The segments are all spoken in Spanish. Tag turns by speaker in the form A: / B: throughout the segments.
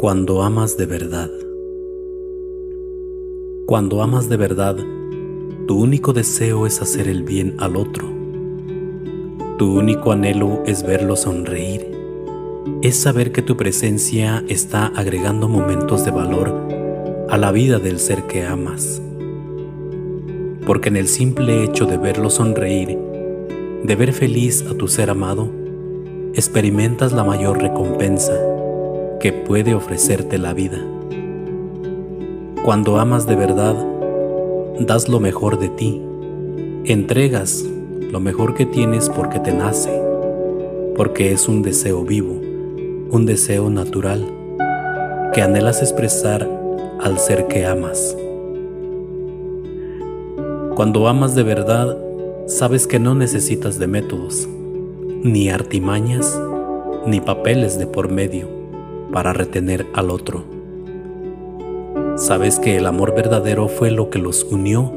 A: Cuando amas de verdad. Cuando amas de verdad, tu único deseo es hacer el bien al otro. Tu único anhelo es verlo sonreír. Es saber que tu presencia está agregando momentos de valor a la vida del ser que amas. Porque en el simple hecho de verlo sonreír, de ver feliz a tu ser amado, experimentas la mayor recompensa que puede ofrecerte la vida. Cuando amas de verdad, das lo mejor de ti, entregas lo mejor que tienes porque te nace, porque es un deseo vivo, un deseo natural que anhelas expresar al ser que amas. Cuando amas de verdad, sabes que no necesitas de métodos, ni artimañas, ni papeles de por medio para retener al otro. Sabes que el amor verdadero fue lo que los unió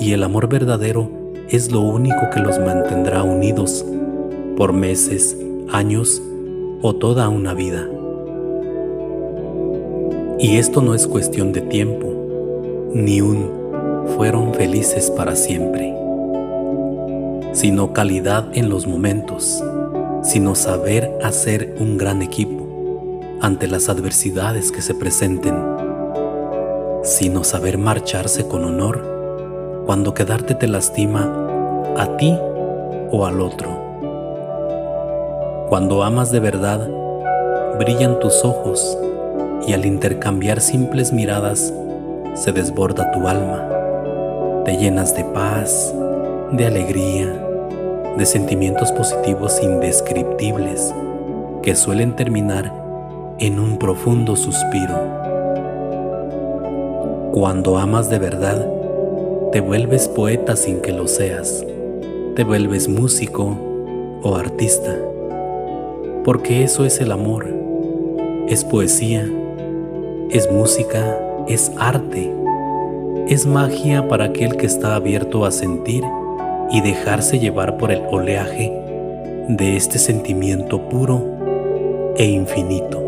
A: y el amor verdadero es lo único que los mantendrá unidos por meses, años o toda una vida. Y esto no es cuestión de tiempo, ni un fueron felices para siempre, sino calidad en los momentos, sino saber hacer un gran equipo ante las adversidades que se presenten, sino saber marcharse con honor cuando quedarte te lastima a ti o al otro. Cuando amas de verdad, brillan tus ojos y al intercambiar simples miradas se desborda tu alma. Te llenas de paz, de alegría, de sentimientos positivos indescriptibles que suelen terminar en un profundo suspiro. Cuando amas de verdad, te vuelves poeta sin que lo seas, te vuelves músico o artista, porque eso es el amor, es poesía, es música, es arte, es magia para aquel que está abierto a sentir y dejarse llevar por el oleaje de este sentimiento puro e infinito.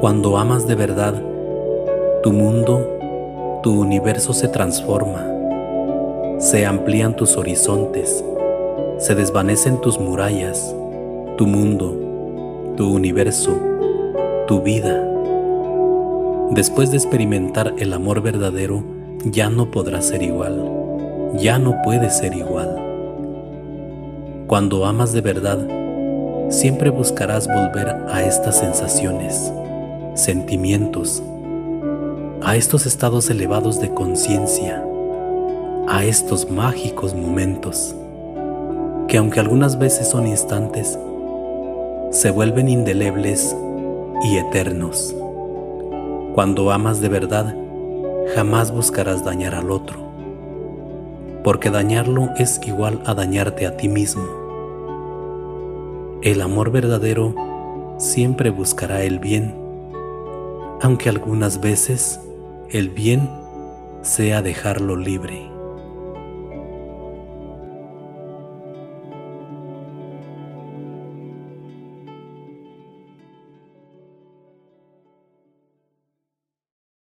A: Cuando amas de verdad, tu mundo, tu universo se transforma, se amplían tus horizontes, se desvanecen tus murallas, tu mundo, tu universo, tu vida. Después de experimentar el amor verdadero, ya no podrás ser igual, ya no puedes ser igual. Cuando amas de verdad, siempre buscarás volver a estas sensaciones sentimientos, a estos estados elevados de conciencia, a estos mágicos momentos, que aunque algunas veces son instantes, se vuelven indelebles y eternos. Cuando amas de verdad, jamás buscarás dañar al otro, porque dañarlo es igual a dañarte a ti mismo. El amor verdadero siempre buscará el bien aunque algunas veces el bien sea dejarlo libre.